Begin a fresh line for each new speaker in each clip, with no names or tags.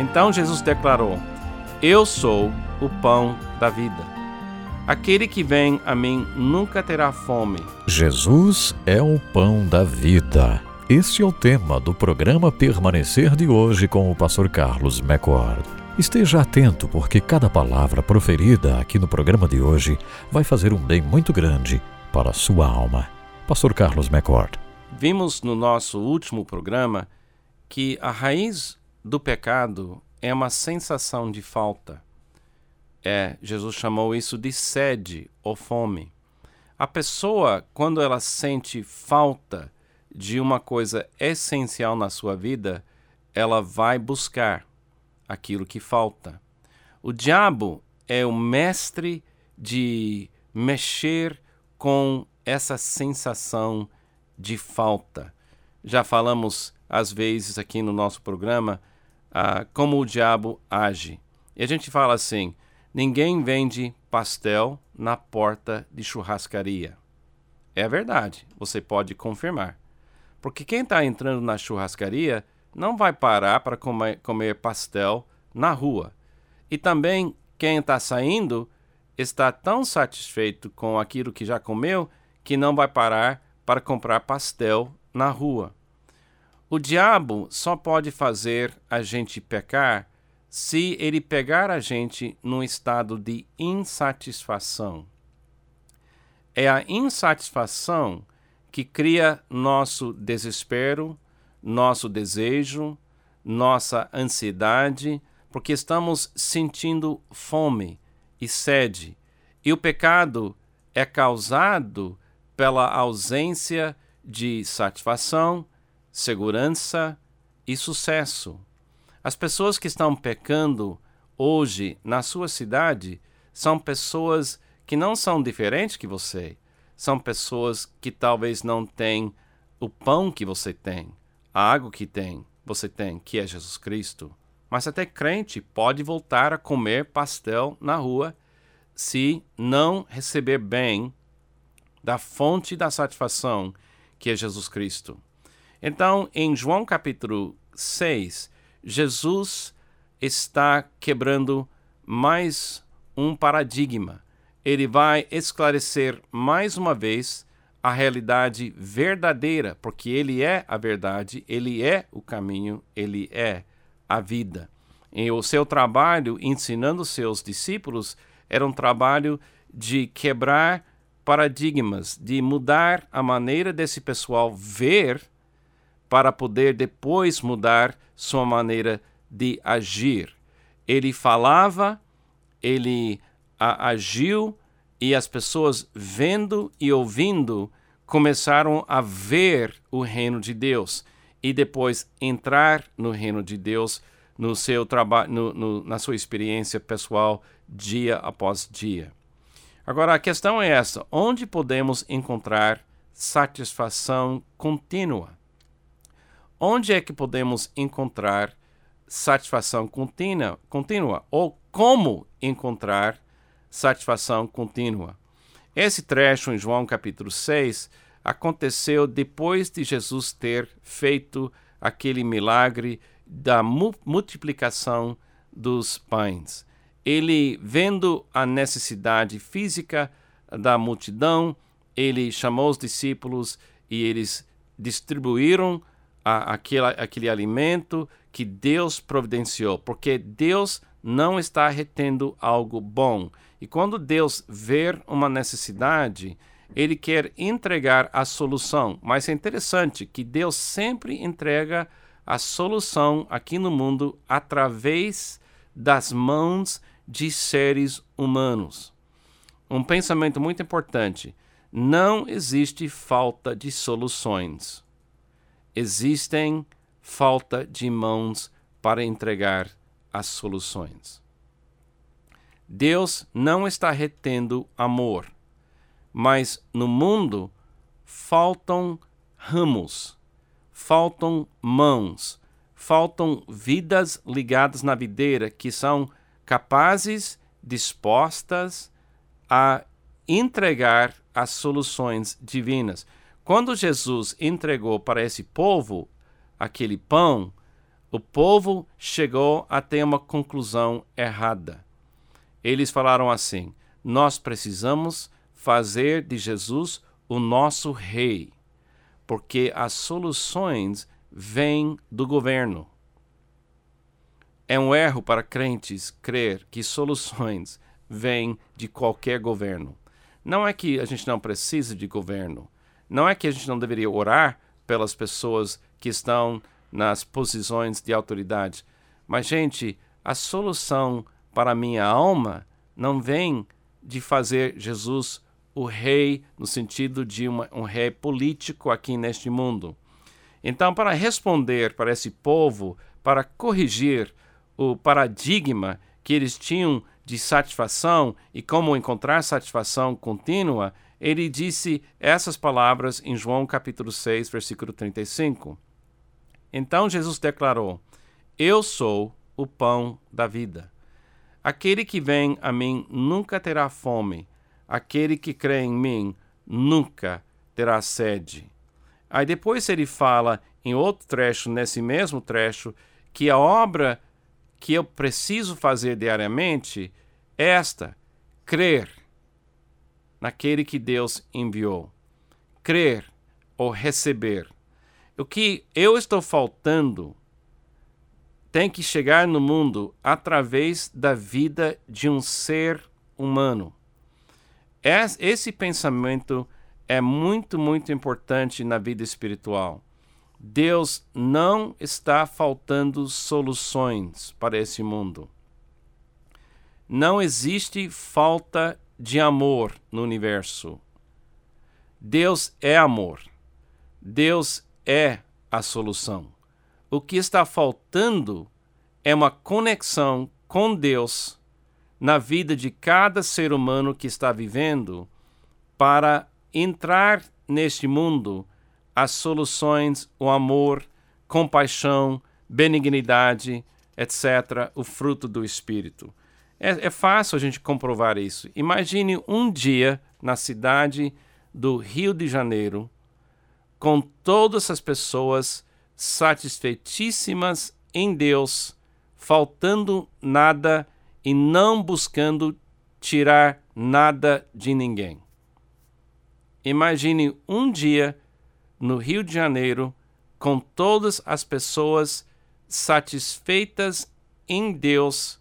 Então Jesus declarou: Eu sou o pão da vida. Aquele que vem a mim nunca terá fome.
Jesus é o pão da vida. Este é o tema do programa Permanecer de hoje com o pastor Carlos McCord. Esteja atento, porque cada palavra proferida aqui no programa de hoje vai fazer um bem muito grande para a sua alma. Pastor Carlos McCord.
Vimos no nosso último programa que a raiz do pecado é uma sensação de falta. É, Jesus chamou isso de sede ou fome. A pessoa, quando ela sente falta de uma coisa essencial na sua vida, ela vai buscar aquilo que falta. O diabo é o mestre de mexer com essa sensação de falta. Já falamos às vezes aqui no nosso programa como o diabo age. E a gente fala assim: ninguém vende pastel na porta de churrascaria. É verdade, você pode confirmar. Porque quem está entrando na churrascaria não vai parar para comer, comer pastel na rua. E também quem está saindo está tão satisfeito com aquilo que já comeu que não vai parar para comprar pastel na rua. O diabo só pode fazer a gente pecar se ele pegar a gente num estado de insatisfação. É a insatisfação que cria nosso desespero, nosso desejo, nossa ansiedade, porque estamos sentindo fome e sede. E o pecado é causado pela ausência de satisfação, segurança e sucesso. As pessoas que estão pecando hoje na sua cidade são pessoas que não são diferentes que você. São pessoas que talvez não têm o pão que você tem, a água que tem, você tem, que é Jesus Cristo. Mas até crente pode voltar a comer pastel na rua se não receber bem da fonte da satisfação, que é Jesus Cristo. Então, em João capítulo 6, Jesus está quebrando mais um paradigma. Ele vai esclarecer mais uma vez a realidade verdadeira, porque ele é a verdade, ele é o caminho, ele é a vida. E o seu trabalho ensinando seus discípulos era um trabalho de quebrar paradigmas, de mudar a maneira desse pessoal ver para poder depois mudar sua maneira de agir. Ele falava, ele agiu e as pessoas vendo e ouvindo começaram a ver o reino de Deus e depois entrar no reino de Deus no seu trabalho, na sua experiência pessoal dia após dia. Agora a questão é essa: onde podemos encontrar satisfação contínua? Onde é que podemos encontrar satisfação contínua, contínua ou como encontrar satisfação contínua. Esse trecho em João capítulo 6 aconteceu depois de Jesus ter feito aquele milagre da multiplicação dos pães. Ele, vendo a necessidade física da multidão, ele chamou os discípulos e eles distribuíram a, aquele, aquele alimento que Deus providenciou, porque Deus não está retendo algo bom. E quando Deus vê uma necessidade, ele quer entregar a solução. Mas é interessante que Deus sempre entrega a solução aqui no mundo através das mãos de seres humanos. Um pensamento muito importante: não existe falta de soluções existem falta de mãos para entregar as soluções. Deus não está retendo amor, mas no mundo faltam ramos, faltam mãos, faltam vidas ligadas na videira que são capazes, dispostas a entregar as soluções divinas. Quando Jesus entregou para esse povo aquele pão, o povo chegou a ter uma conclusão errada. Eles falaram assim: nós precisamos fazer de Jesus o nosso rei, porque as soluções vêm do governo. É um erro para crentes crer que soluções vêm de qualquer governo. Não é que a gente não precisa de governo. Não é que a gente não deveria orar pelas pessoas que estão nas posições de autoridade. Mas, gente, a solução para a minha alma não vem de fazer Jesus o rei no sentido de uma, um rei político aqui neste mundo. Então, para responder para esse povo, para corrigir o paradigma que eles tinham de satisfação e como encontrar satisfação contínua, ele disse essas palavras em João capítulo 6, versículo 35. Então Jesus declarou: Eu sou o pão da vida. Aquele que vem a mim nunca terá fome, aquele que crê em mim nunca terá sede. Aí depois ele fala em outro trecho, nesse mesmo trecho, que a obra que eu preciso fazer diariamente é esta: crer naquele que Deus enviou. Crer ou receber. O que eu estou faltando tem que chegar no mundo através da vida de um ser humano. Esse pensamento é muito, muito importante na vida espiritual. Deus não está faltando soluções para esse mundo. Não existe falta de amor no universo. Deus é amor. Deus é a solução. O que está faltando é uma conexão com Deus na vida de cada ser humano que está vivendo para entrar neste mundo as soluções, o amor, compaixão, benignidade, etc., o fruto do Espírito. É, é, fácil a gente comprovar isso. Imagine um dia na cidade do Rio de Janeiro com todas as pessoas satisfeitíssimas em Deus, faltando nada e não buscando tirar nada de ninguém. Imagine um dia no Rio de Janeiro com todas as pessoas satisfeitas em Deus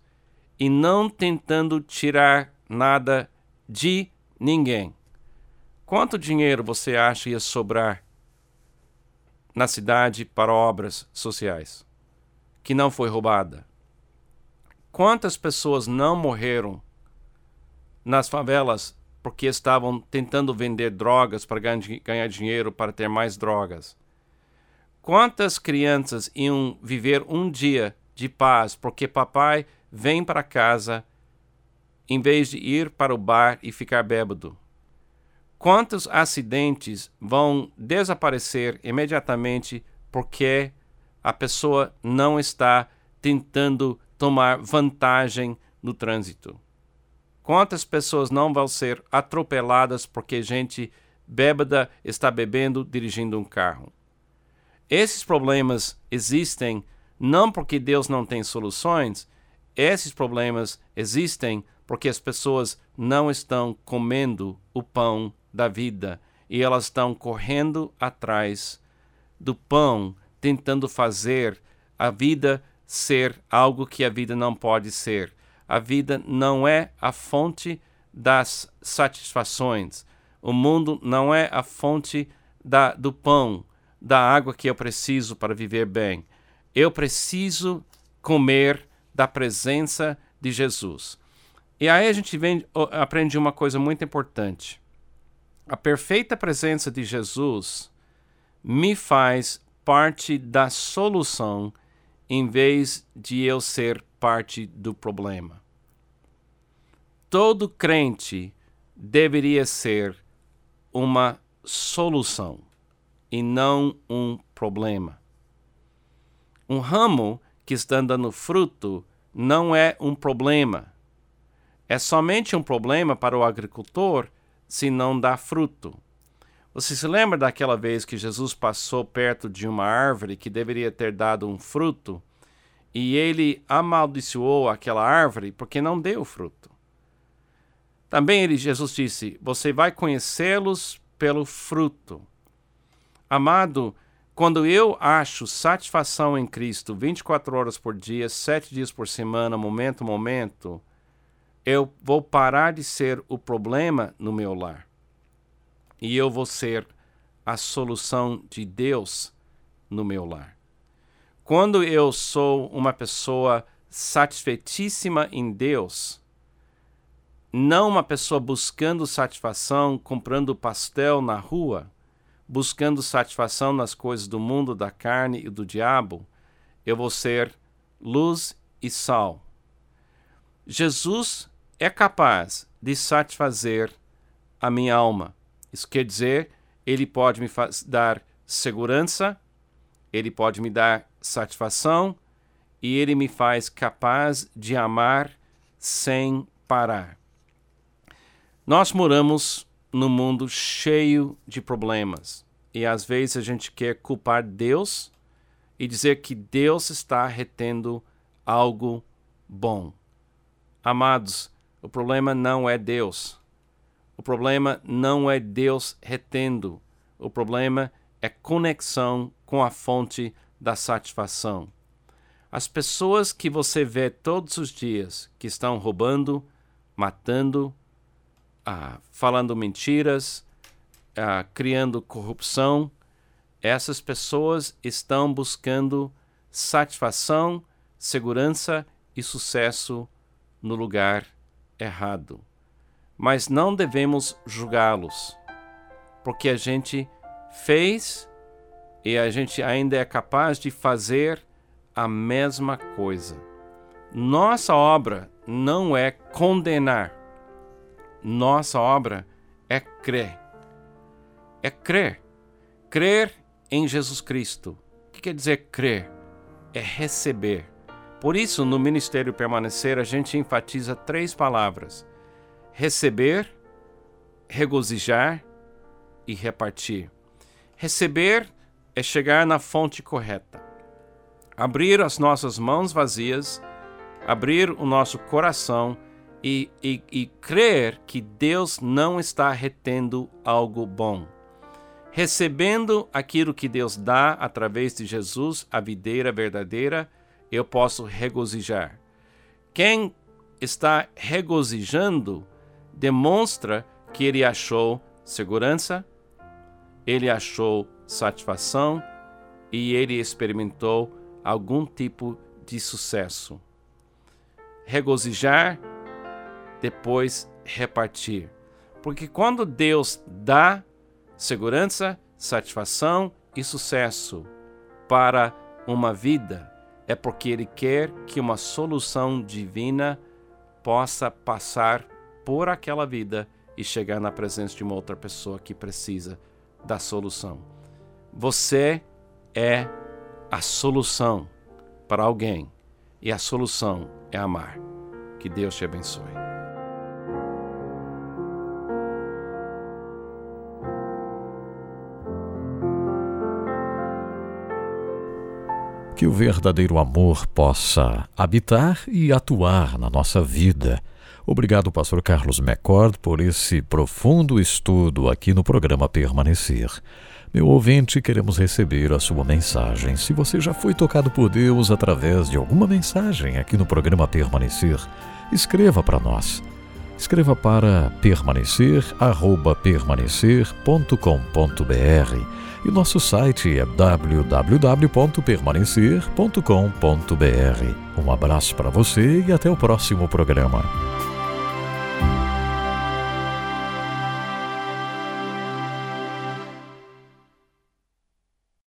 e não tentando tirar nada de ninguém. Quanto dinheiro você acha ia sobrar na cidade para obras sociais, que não foi roubada? Quantas pessoas não morreram nas favelas porque estavam tentando vender drogas para ganhar dinheiro para ter mais drogas? Quantas crianças iam viver um dia de paz porque papai vem para casa em vez de ir para o bar e ficar bêbado? Quantos acidentes vão desaparecer imediatamente porque a pessoa não está tentando tomar vantagem no trânsito? Quantas pessoas não vão ser atropeladas porque gente bêbada está bebendo dirigindo um carro? Esses problemas existem não porque Deus não tem soluções, esses problemas existem porque as pessoas não estão comendo o pão da vida e elas estão correndo atrás do pão, tentando fazer a vida ser algo que a vida não pode ser. A vida não é a fonte das satisfações. O mundo não é a fonte da, do pão, da água que eu preciso para viver bem. Eu preciso comer da presença de Jesus. E aí a gente vem, aprende uma coisa muito importante a perfeita presença de Jesus me faz parte da solução em vez de eu ser parte do problema. Todo crente deveria ser uma solução e não um problema. Um ramo que está dando fruto não é um problema. É somente um problema para o agricultor se não dá fruto. Você se lembra daquela vez que Jesus passou perto de uma árvore que deveria ter dado um fruto e ele amaldiçoou aquela árvore porque não deu fruto. Também ele, Jesus disse: Você vai conhecê-los pelo fruto. Amado, quando eu acho satisfação em Cristo 24 horas por dia, 7 dias por semana, momento a momento, eu vou parar de ser o problema no meu lar. E eu vou ser a solução de Deus no meu lar. Quando eu sou uma pessoa satisfeitíssima em Deus, não uma pessoa buscando satisfação, comprando pastel na rua, buscando satisfação nas coisas do mundo, da carne e do diabo, eu vou ser luz e sal. Jesus é capaz de satisfazer a minha alma. Isso quer dizer, ele pode me dar segurança, ele pode me dar satisfação e ele me faz capaz de amar sem parar. Nós moramos num mundo cheio de problemas e às vezes a gente quer culpar Deus e dizer que Deus está retendo algo bom. Amados, o problema não é Deus. O problema não é Deus retendo. O problema é conexão com a fonte da satisfação. As pessoas que você vê todos os dias que estão roubando, matando, ah, falando mentiras, ah, criando corrupção, essas pessoas estão buscando satisfação, segurança e sucesso no lugar errado. Mas não devemos julgá-los, porque a gente fez e a gente ainda é capaz de fazer a mesma coisa. Nossa obra não é condenar, nossa obra é crer. É crer. Crer em Jesus Cristo. O que quer dizer crer? É receber. Por isso, no Ministério Permanecer, a gente enfatiza três palavras: receber, regozijar e repartir. Receber é chegar na fonte correta. Abrir as nossas mãos vazias, abrir o nosso coração e, e, e crer que Deus não está retendo algo bom. Recebendo aquilo que Deus dá através de Jesus, a videira verdadeira, eu posso regozijar. Quem está regozijando demonstra que ele achou segurança, ele achou satisfação e ele experimentou algum tipo de sucesso. Regozijar, depois repartir. Porque quando Deus dá segurança, satisfação e sucesso para uma vida, é porque Ele quer que uma solução divina possa passar por aquela vida e chegar na presença de uma outra pessoa que precisa da solução. Você é a solução para alguém e a solução é amar. Que Deus te abençoe.
Que o verdadeiro amor possa habitar e atuar na nossa vida. Obrigado, Pastor Carlos McCord, por esse profundo estudo aqui no programa Permanecer. Meu ouvinte, queremos receber a sua mensagem. Se você já foi tocado por Deus através de alguma mensagem aqui no programa Permanecer, escreva para nós. Escreva para permanecer, permanecer.com.br e nosso site é www.permanecer.com.br. Um abraço para você e até o próximo programa.